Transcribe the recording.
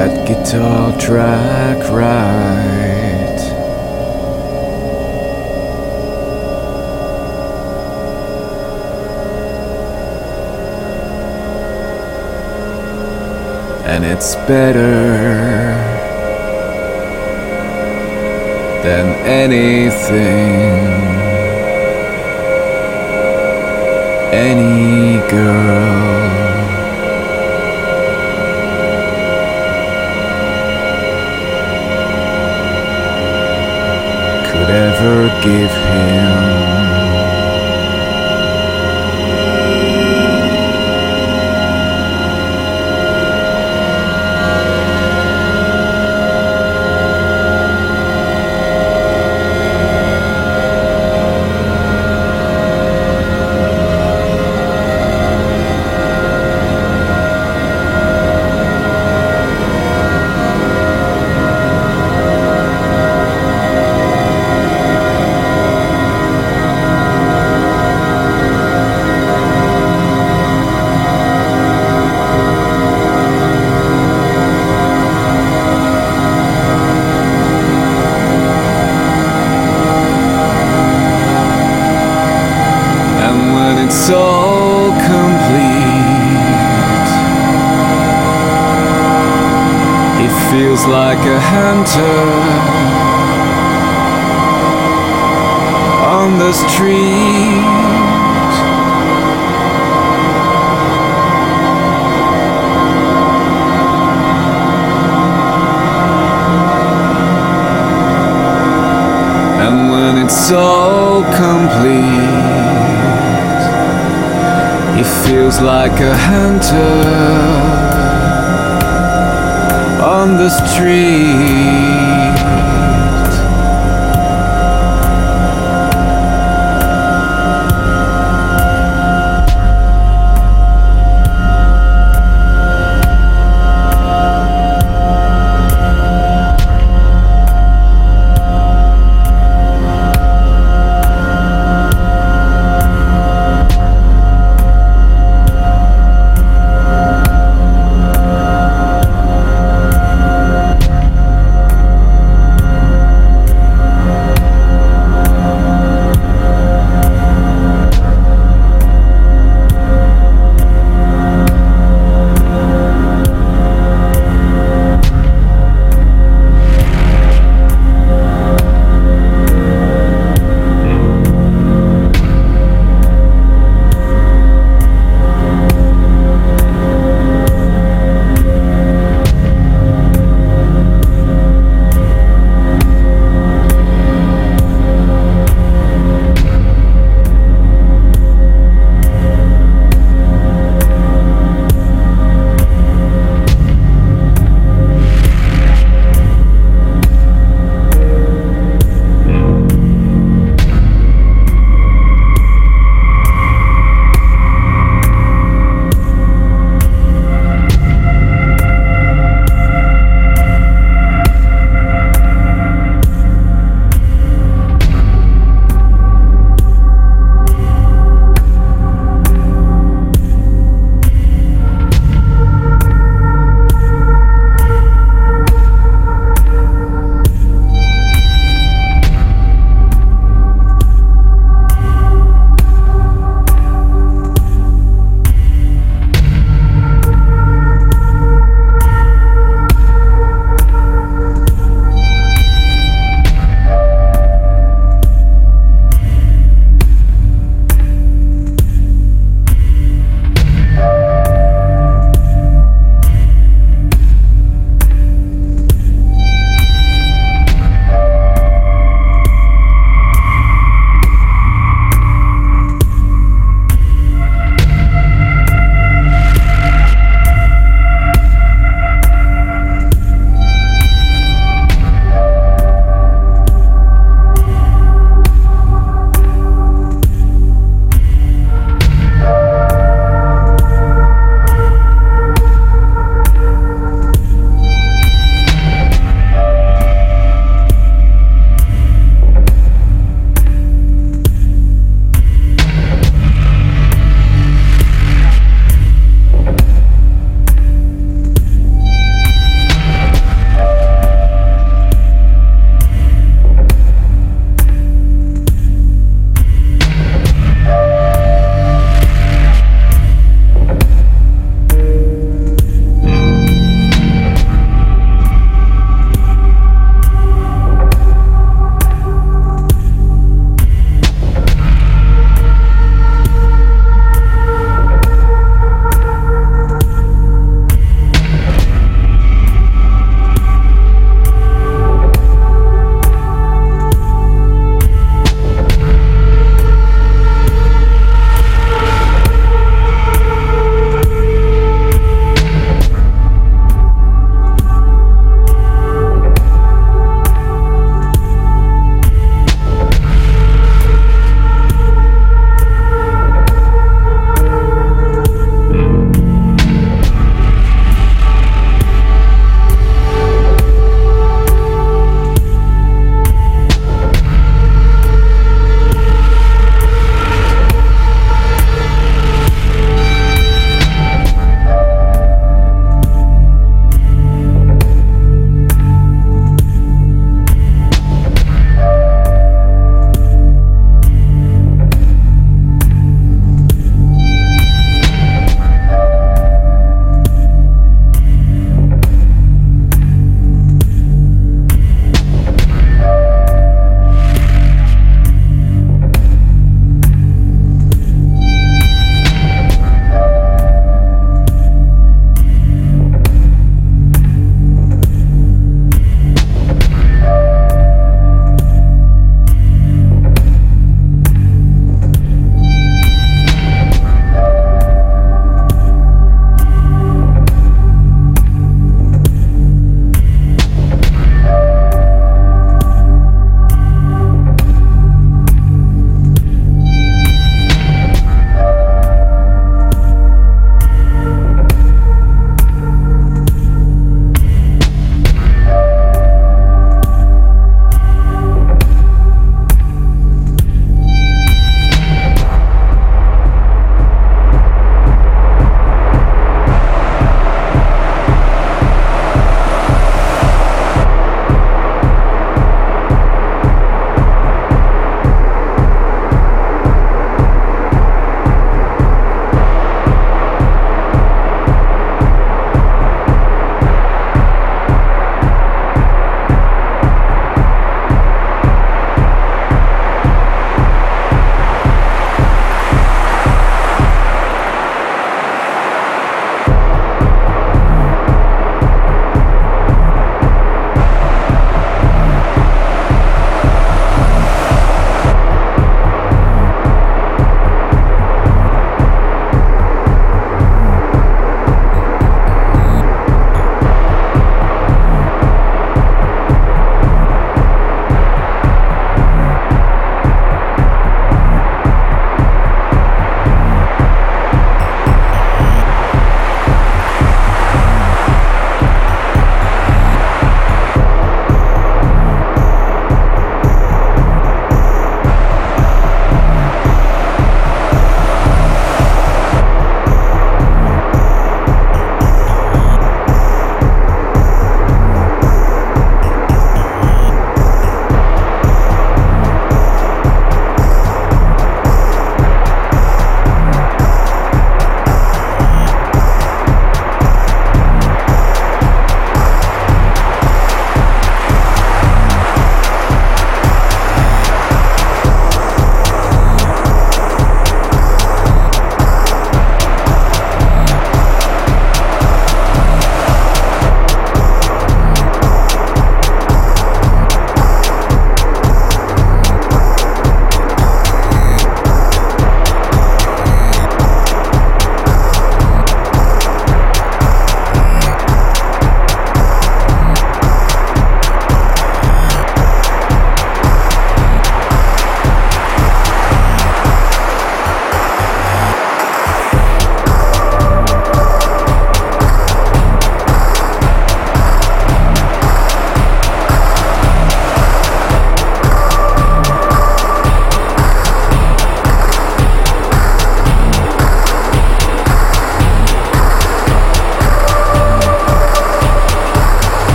that guitar track right. And it's better than anything any girl. give him complete, he feels like a hunter on the street.